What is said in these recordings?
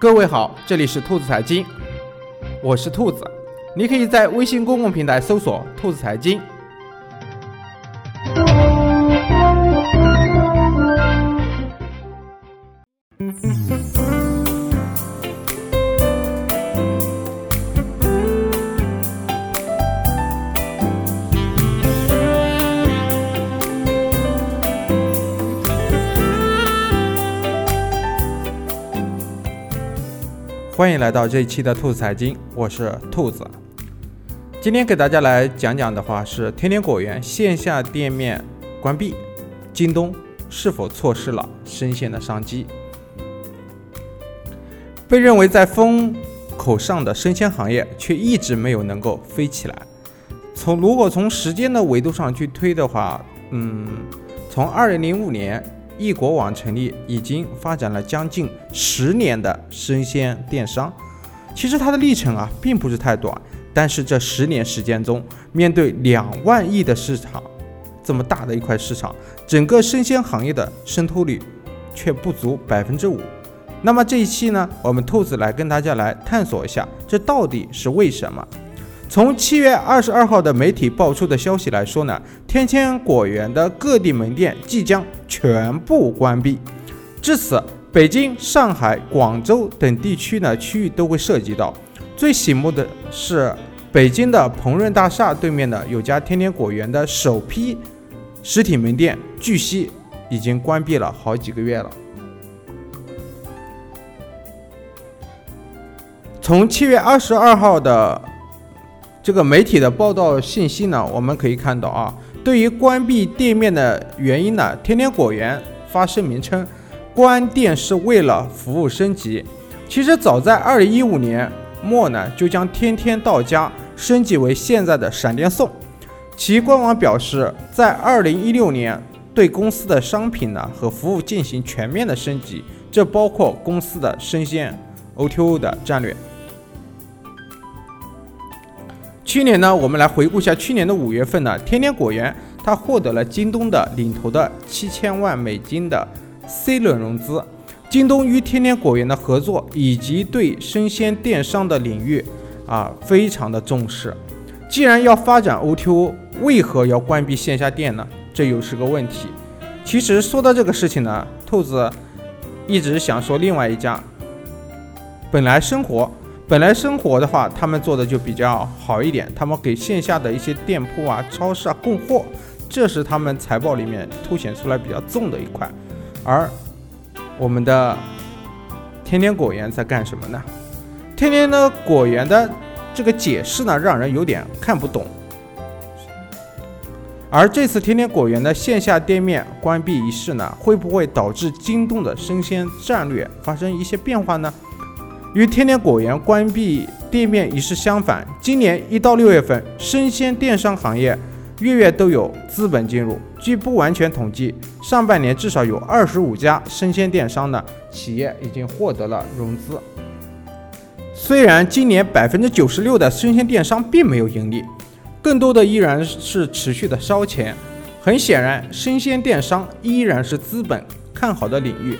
各位好，这里是兔子财经，我是兔子，你可以在微信公共平台搜索“兔子财经”。欢迎来到这一期的兔子财经，我是兔子。今天给大家来讲讲的话是天天果园线下店面关闭，京东是否错失了生鲜的商机？被认为在风口上的生鲜行业，却一直没有能够飞起来。从如果从时间的维度上去推的话，嗯，从二零零五年。易果网成立已经发展了将近十年的生鲜电商，其实它的历程啊并不是太短，但是这十年时间中，面对两万亿的市场，这么大的一块市场，整个生鲜行业的渗透率却不足百分之五。那么这一期呢，我们兔子来跟大家来探索一下，这到底是为什么？从七月二十二号的媒体爆出的消息来说呢，天天果园的各地门店即将全部关闭。至此，北京、上海、广州等地区呢区域都会涉及到。最醒目的是，北京的鹏润大厦对面的有家天天果园的首批实体门店，据悉已经关闭了好几个月了。从七月二十二号的。这个媒体的报道信息呢，我们可以看到啊，对于关闭店面的原因呢，天天果园发声明称，关店是为了服务升级。其实早在二零一五年末呢，就将天天到家升级为现在的闪电送。其官网表示，在二零一六年对公司的商品呢和服务进行全面的升级，这包括公司的生鲜 O2O 的战略。去年呢，我们来回顾一下去年的五月份呢，天天果园它获得了京东的领投的七千万美金的 C 轮融资。京东与天天果园的合作以及对生鲜电商的领域啊，非常的重视。既然要发展 O2O，为何要关闭线下店呢？这又是个问题。其实说到这个事情呢，兔子一直想说另外一家本来生活。本来生活的话，他们做的就比较好一点，他们给线下的一些店铺啊、超市啊供货，这是他们财报里面凸显出来比较重的一块。而我们的天天果园在干什么呢？天天的果园的这个解释呢，让人有点看不懂。而这次天天果园的线下店面关闭仪式呢，会不会导致京东的生鲜战略发生一些变化呢？与天天果园关闭店面一事相反，今年一到六月份，生鲜电商行业月月都有资本进入。据不完全统计，上半年至少有二十五家生鲜电商的企业已经获得了融资。虽然今年百分之九十六的生鲜电商并没有盈利，更多的依然是持续的烧钱。很显然，生鲜电商依然是资本看好的领域。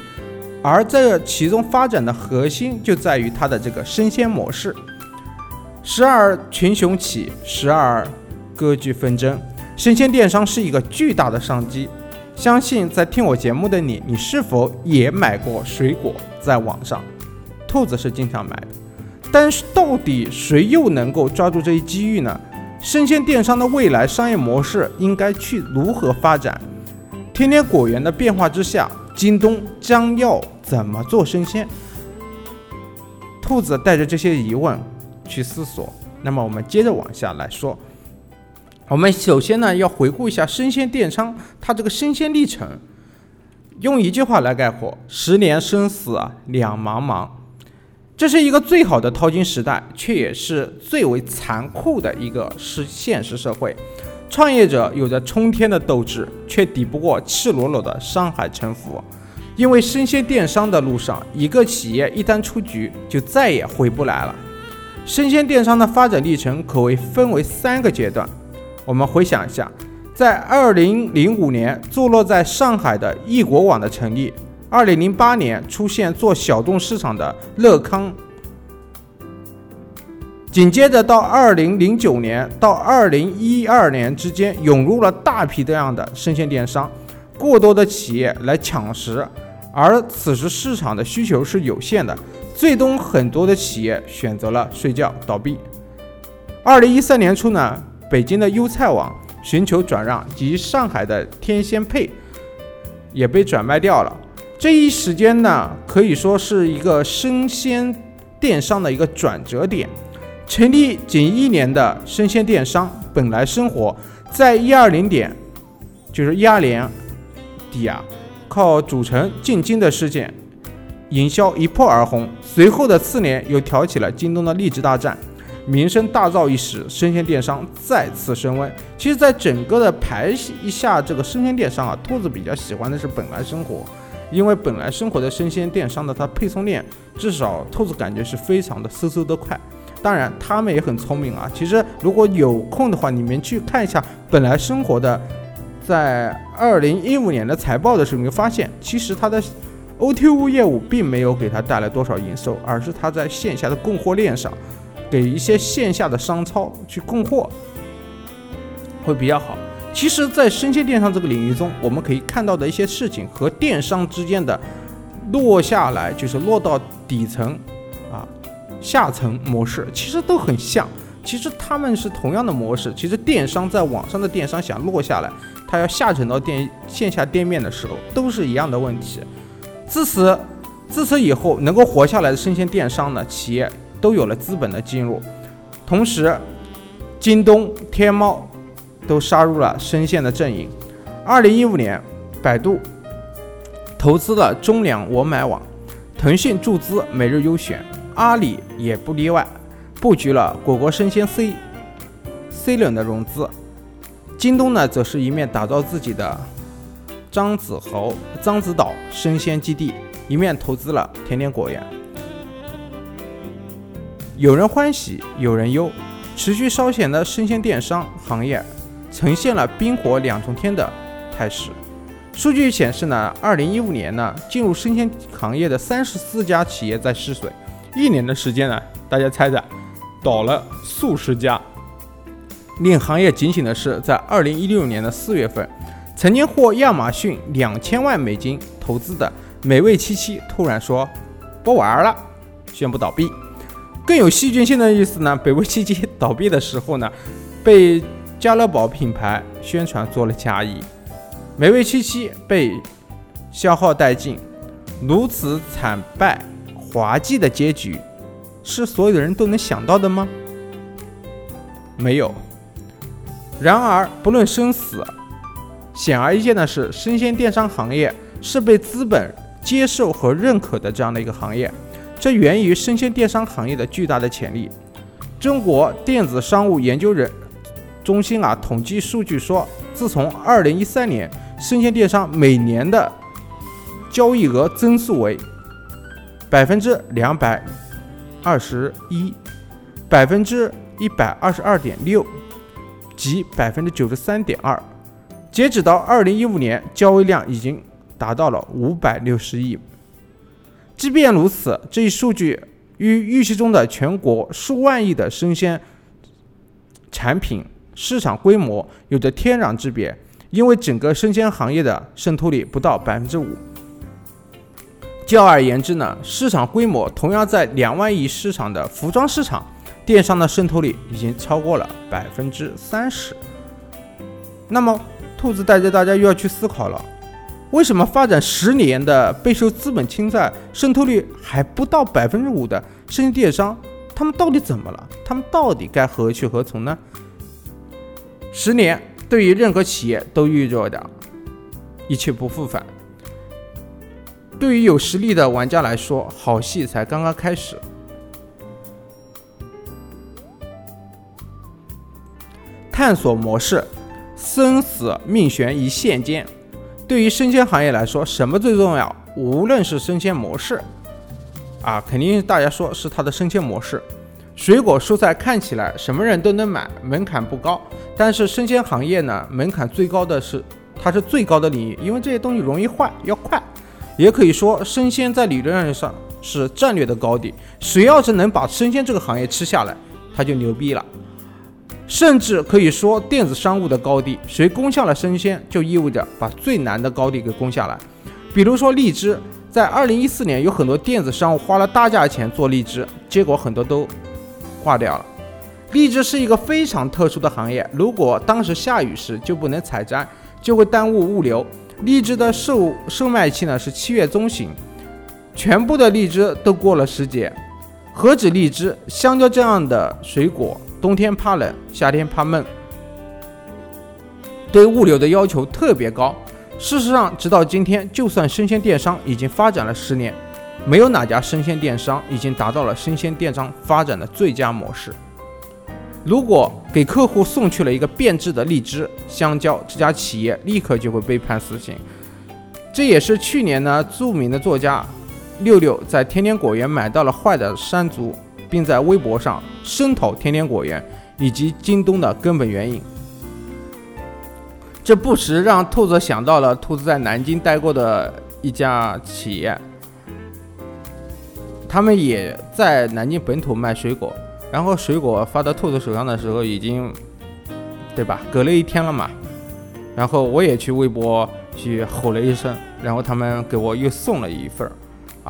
而这其中发展的核心就在于它的这个生鲜模式，时而群雄起，时而割据纷争。生鲜电商是一个巨大的商机。相信在听我节目的你，你是否也买过水果在网上？兔子是经常买的，但是到底谁又能够抓住这一机遇呢？生鲜电商的未来商业模式应该去如何发展？天天果园的变化之下。京东将要怎么做生鲜？兔子带着这些疑问去思索。那么我们接着往下来说。我们首先呢要回顾一下生鲜电商它这个生鲜历程。用一句话来概括：十年生死两茫茫。这是一个最好的淘金时代，却也是最为残酷的一个是现实社会。创业者有着冲天的斗志，却抵不过赤裸裸的商海沉浮。因为生鲜电商的路上，一个企业一旦出局，就再也回不来了。生鲜电商的发展历程可谓分为三个阶段。我们回想一下，在二零零五年，坐落在上海的易果网的成立，二零零八年出现做小众市场的乐康，紧接着到二零零九年到二零一二年之间涌入了大批这样的生鲜电商，过多的企业来抢食，而此时市场的需求是有限的，最终很多的企业选择了睡觉倒闭。二零一三年初呢，北京的优菜网寻求转让，及上海的天鲜配也被转卖掉了。这一时间呢，可以说是一个生鲜电商的一个转折点。成立仅一年的生鲜电商本来生活在一二零点，就是一二年底啊，靠主城进京的事件，营销一炮而红。随后的次年又挑起了京东的励志大战，名声大噪一时，生鲜电商再次升温。其实，在整个的排一下这个生鲜电商啊，兔子比较喜欢的是本来生活。因为本来生活的生鲜电商的它配送链，至少兔子感觉是非常的嗖嗖的快。当然，他们也很聪明啊。其实如果有空的话，你们去看一下本来生活的在二零一五年的财报的时候，你会发现，其实它的 OTO 业务并没有给它带来多少营收，而是它在线下的供货链上，给一些线下的商超去供货，会比较好。其实，在生鲜电商这个领域中，我们可以看到的一些事情和电商之间的落下来，就是落到底层下层模式，其实都很像。其实他们是同样的模式。其实电商在网上的电商想落下来，它要下沉到店线下店面的时候，都是一样的问题。自此，自此以后，能够活下来的生鲜电商呢，企业都有了资本的进入，同时，京东、天猫。都杀入了生鲜的阵营。二零一五年，百度投资了中粮我买网，腾讯注资每日优选，阿里也不例外，布局了果果生鲜 C C 轮的融资。京东呢，则是一面打造自己的獐子猴獐子岛生鲜基地，一面投资了甜甜果园。有人欢喜，有人忧，持续烧钱的生鲜电商行业。呈现了冰火两重天的态势。数据显示呢，二零一五年呢，进入生鲜行业的三十四家企业在试水，一年的时间呢，大家猜猜，倒了数十家。令行业警醒的是，在二零一六年的四月份，曾经获亚马逊两千万美金投资的美味七七突然说不玩了，宣布倒闭。更有戏剧性的意思呢，美味七七倒闭的时候呢，被。家乐宝品牌宣传做了加一，美味七七被消耗殆尽，如此惨败滑稽的结局，是所有的人都能想到的吗？没有。然而，不论生死，显而易见的是，生鲜电商行业是被资本接受和认可的这样的一个行业，这源于生鲜电商行业的巨大的潜力。中国电子商务研究人。中心啊，统计数据说，自从二零一三年，生鲜电商每年的交易额增速为百分之两百二十一，百分之一百二十二点六，及百分之九十三点二。截止到二零一五年，交易量已经达到了五百六十亿。即便如此，这一数据与预期中的全国数万亿的生鲜产品。市场规模有着天壤之别，因为整个生鲜行业的渗透率不到百分之五。较而言之呢，市场规模同样在两万亿市场的服装市场，电商的渗透率已经超过了百分之三十。那么，兔子带着大家又要去思考了：为什么发展十年的备受资本青睐、渗透率还不到百分之五的生鲜电商，他们到底怎么了？他们到底该何去何从呢？十年对于任何企业都预着的一去不复返。对于有实力的玩家来说，好戏才刚刚开始。探索模式，生死命悬一线间。对于生鲜行业来说，什么最重要？无论是生鲜模式，啊，肯定大家说是它的生鲜模式。水果蔬菜看起来什么人都能买，门槛不高。但是生鲜行业呢，门槛最高的是，它是最高的领域，因为这些东西容易坏，要快。也可以说生鲜在理论上是战略的高地。谁要是能把生鲜这个行业吃下来，他就牛逼了。甚至可以说电子商务的高地，谁攻下了生鲜，就意味着把最难的高地给攻下来。比如说荔枝，在二零一四年，有很多电子商务花了大价钱做荔枝，结果很多都挂掉了。荔枝是一个非常特殊的行业，如果当时下雨时就不能采摘，就会耽误物流。荔枝的售售卖期呢是七月中旬，全部的荔枝都过了时节。何止荔枝，香蕉这样的水果。冬天怕冷，夏天怕闷，对物流的要求特别高。事实上，直到今天，就算生鲜电商已经发展了十年，没有哪家生鲜电商已经达到了生鲜电商发展的最佳模式。如果给客户送去了一个变质的荔枝、香蕉，这家企业立刻就会被判死刑。这也是去年呢，著名的作家六六在天天果园买到了坏的山竹。并在微博上声讨天天果园以及京东的根本原因，这不时让兔子想到了兔子在南京待过的一家企业，他们也在南京本土卖水果，然后水果发到兔子手上的时候已经，对吧？隔了一天了嘛，然后我也去微博去吼了一声，然后他们给我又送了一份儿，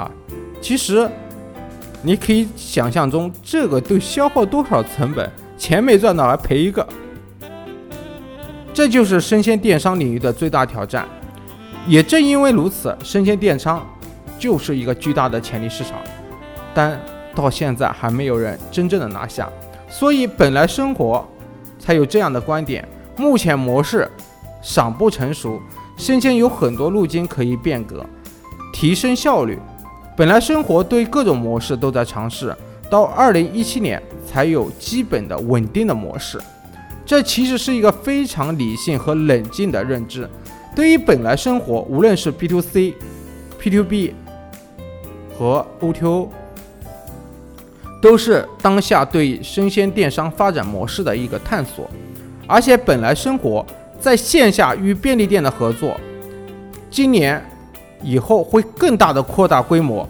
啊，其实。你可以想象中这个都消耗多少成本，钱没赚到还赔一个，这就是生鲜电商领域的最大挑战。也正因为如此，生鲜电商就是一个巨大的潜力市场，但到现在还没有人真正的拿下。所以本来生活才有这样的观点，目前模式尚不成熟，先前有很多路径可以变革，提升效率。本来生活对各种模式都在尝试，到二零一七年才有基本的稳定的模式。这其实是一个非常理性和冷静的认知。对于本来生活，无论是 B to C、P to B 和 O to O，都是当下对生鲜电商发展模式的一个探索。而且本来生活在线下与便利店的合作，今年。以后会更大的扩大规模，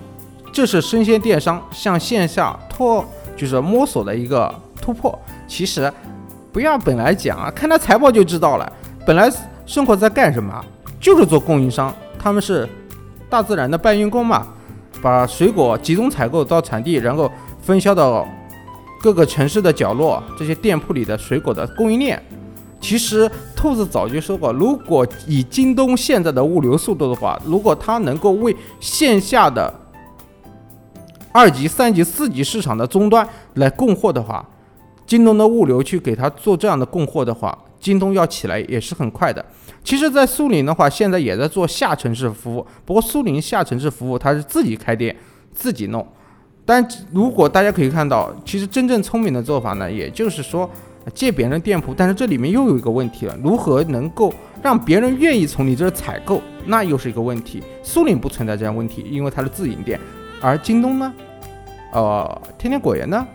这是生鲜电商向线下拓，就是摸索的一个突破。其实，不要本来讲啊，看他财报就知道了。本来生活在干什么？就是做供应商，他们是大自然的搬运工嘛，把水果集中采购到产地，然后分销到各个城市的角落，这些店铺里的水果的供应链。其实兔子早就说过，如果以京东现在的物流速度的话，如果它能够为线下的二级、三级、四级市场的终端来供货的话，京东的物流去给他做这样的供货的话，京东要起来也是很快的。其实，在苏宁的话，现在也在做下沉式服务，不过苏宁下沉式服务它是自己开店、自己弄。但如果大家可以看到，其实真正聪明的做法呢，也就是说。借别人店铺，但是这里面又有一个问题了：如何能够让别人愿意从你这采购？那又是一个问题。苏宁不存在这样问题，因为它是自营店，而京东呢？呃，天天果园呢？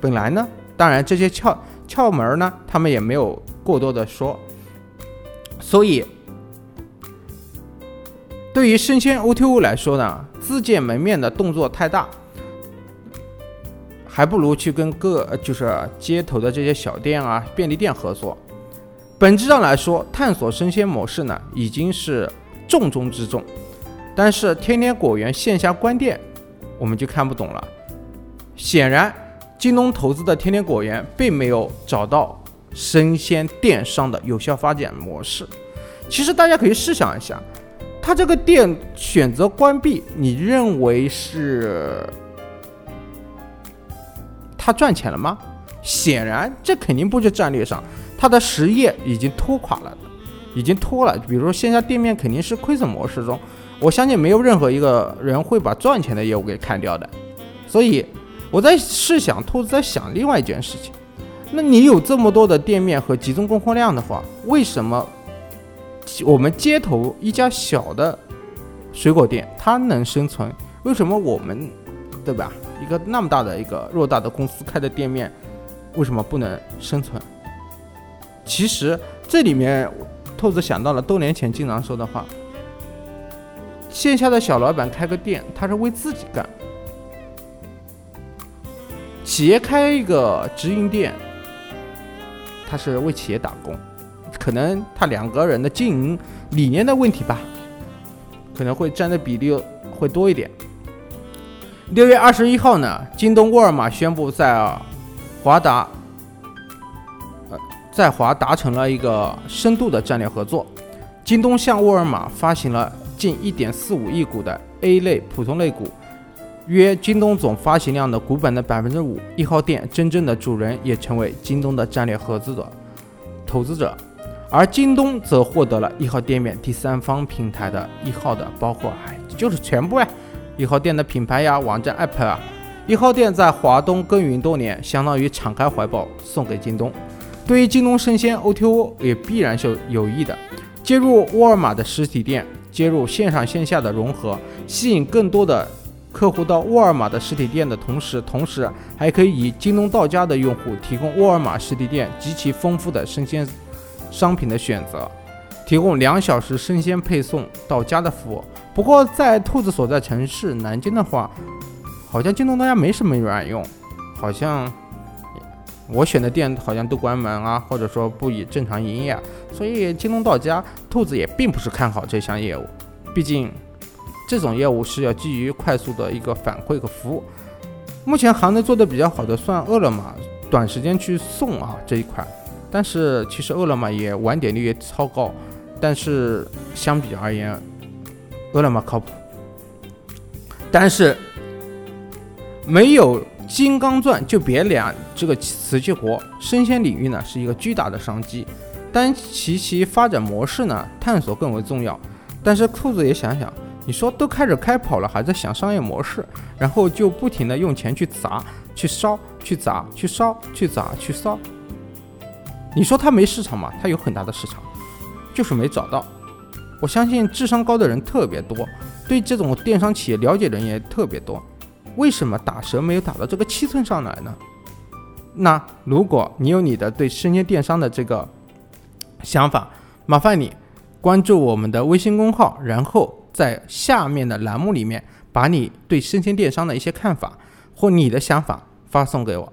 本来呢？当然这些窍窍门呢，他们也没有过多的说。所以，对于生鲜 O2O 来说呢，自建门面的动作太大。还不如去跟各就是街头的这些小店啊、便利店合作。本质上来说，探索生鲜模式呢，已经是重中之重。但是天天果园线下关店，我们就看不懂了。显然，京东投资的天天果园并没有找到生鲜电商的有效发展模式。其实大家可以试想一下，他这个店选择关闭，你认为是？他赚钱了吗？显然，这肯定不是战略上，他的实业已经拖垮了，已经拖了。比如说线下店面肯定是亏损模式中，我相信没有任何一个人会把赚钱的业务给砍掉的。所以我在试想，兔子在想另外一件事情：那你有这么多的店面和集中供货量的话，为什么我们街头一家小的水果店它能生存？为什么我们，对吧？一个那么大的一个偌大的公司开的店面，为什么不能生存？其实这里面，兔子想到了多年前经常说的话：线下的小老板开个店，他是为自己干；企业开一个直营店，他是为企业打工。可能他两个人的经营理念的问题吧，可能会占的比例会多一点。六月二十一号呢，京东、沃尔玛宣布在华达，呃，在华达成了一个深度的战略合作。京东向沃尔玛发行了近一点四五亿股的 A 类普通类股，约京东总发行量的股本的百分之五。一号店真正的主人也成为京东的战略合资者、投资者，而京东则获得了一号店面第三方平台的一号的，包括哎，就是全部哎，一号店的品牌呀、网站、App 啊，一号店在华东耕耘多年，相当于敞开怀抱送给京东。对于京东生鲜 O2O 也必然是有益的。接入沃尔玛的实体店，接入线上线下的融合，吸引更多的客户到沃尔玛的实体店的同时，同时还可以以京东到家的用户提供沃尔玛实体店极其丰富的生鲜商品的选择，提供两小时生鲜配送到家的服务。不过，在兔子所在城市南京的话，好像京东到家没什么卵用，好像。我选的店好像都关门啊，或者说不以正常营业，所以京东到家，兔子也并不是看好这项业务。毕竟，这种业务是要基于快速的一个反馈和服务。目前行内做的比较好的算饿了么，短时间去送啊这一块。但是其实饿了么也晚点率也超高，但是相比而言，饿了么靠谱。但是没有。金刚钻就别揽这个瓷器活，生鲜领域呢是一个巨大的商机，但其其发展模式呢探索更为重要。但是兔子也想想，你说都开始开跑了，还在想商业模式，然后就不停的用钱去砸、去烧、去砸、去烧、去砸、去烧。你说它没市场吗？它有很大的市场，就是没找到。我相信智商高的人特别多，对这种电商企业了解的人也特别多。为什么打折没有打到这个七寸上来呢？那如果你有你的对生鲜电商的这个想法，麻烦你关注我们的微信公号，然后在下面的栏目里面把你对生鲜电商的一些看法或你的想法发送给我。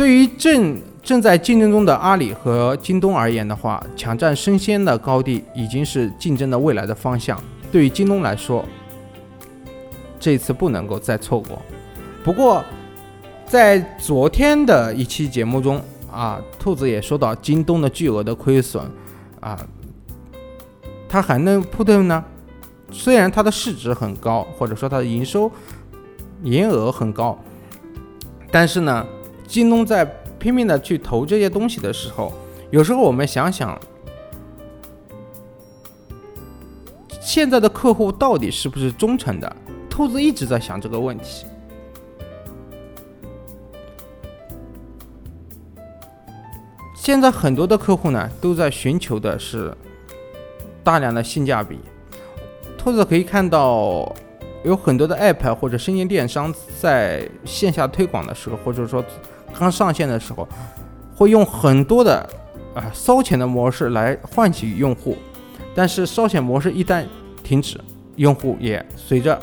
对于正正在竞争中的阿里和京东而言的话，抢占生鲜的高地已经是竞争的未来的方向。对于京东来说，这次不能够再错过。不过，在昨天的一期节目中啊，兔子也说到京东的巨额的亏损啊，它还能扑腾呢？虽然它的市值很高，或者说它的营收营业额很高，但是呢，京东在拼命的去投这些东西的时候，有时候我们想想。现在的客户到底是不是忠诚的？兔子一直在想这个问题。现在很多的客户呢，都在寻求的是大量的性价比。兔子可以看到，有很多的 App 或者生鲜电商在线下推广的时候，或者说刚上线的时候，会用很多的啊烧钱的模式来唤起用户。但是烧钱模式一旦停止，用户也随着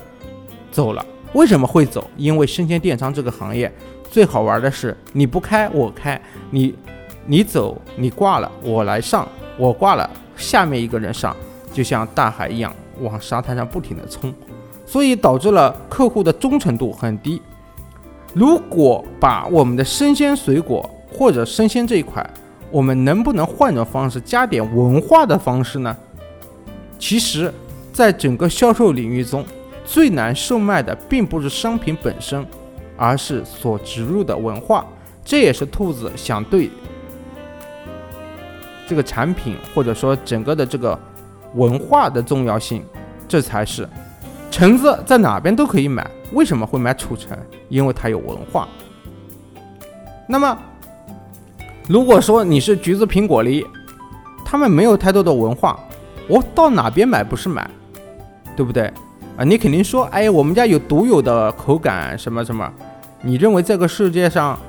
走了。为什么会走？因为生鲜电商这个行业最好玩的是，你不开我开，你你走你挂了我来上，我挂了下面一个人上，就像大海一样往沙滩上不停的冲，所以导致了客户的忠诚度很低。如果把我们的生鲜水果或者生鲜这一块，我们能不能换种方式，加点文化的方式呢？其实，在整个销售领域中，最难售卖的并不是商品本身，而是所植入的文化。这也是兔子想对这个产品或者说整个的这个文化的重要性。这才是橙子在哪边都可以买，为什么会买楚橙？因为它有文化。那么，如果说你是橘子、苹果、梨，他们没有太多的文化。我到哪边买不是买，对不对啊？你肯定说，哎，我们家有独有的口感，什么什么？你认为这个世界上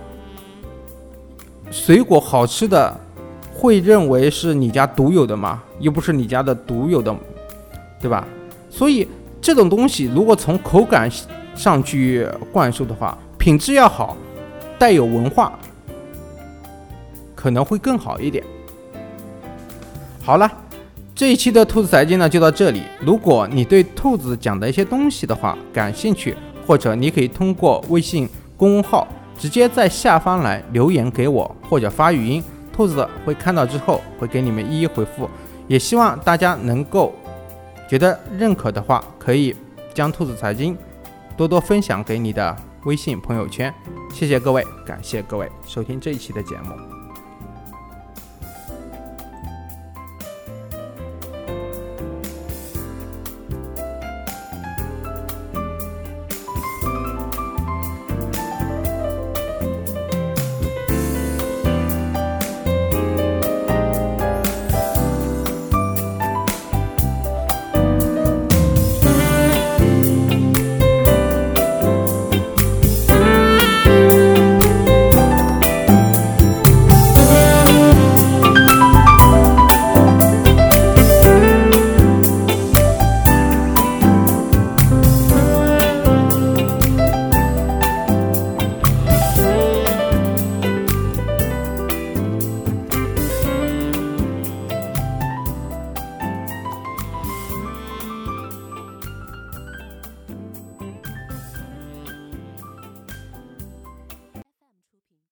水果好吃的，会认为是你家独有的吗？又不是你家的独有的，对吧？所以这种东西如果从口感上去灌输的话，品质要好，带有文化，可能会更好一点。好了，这一期的兔子财经呢就到这里。如果你对兔子讲的一些东西的话感兴趣，或者你可以通过微信公众号直接在下方来留言给我，或者发语音，兔子会看到之后会给你们一一回复。也希望大家能够觉得认可的话，可以将兔子财经多多分享给你的微信朋友圈。谢谢各位，感谢各位收听这一期的节目。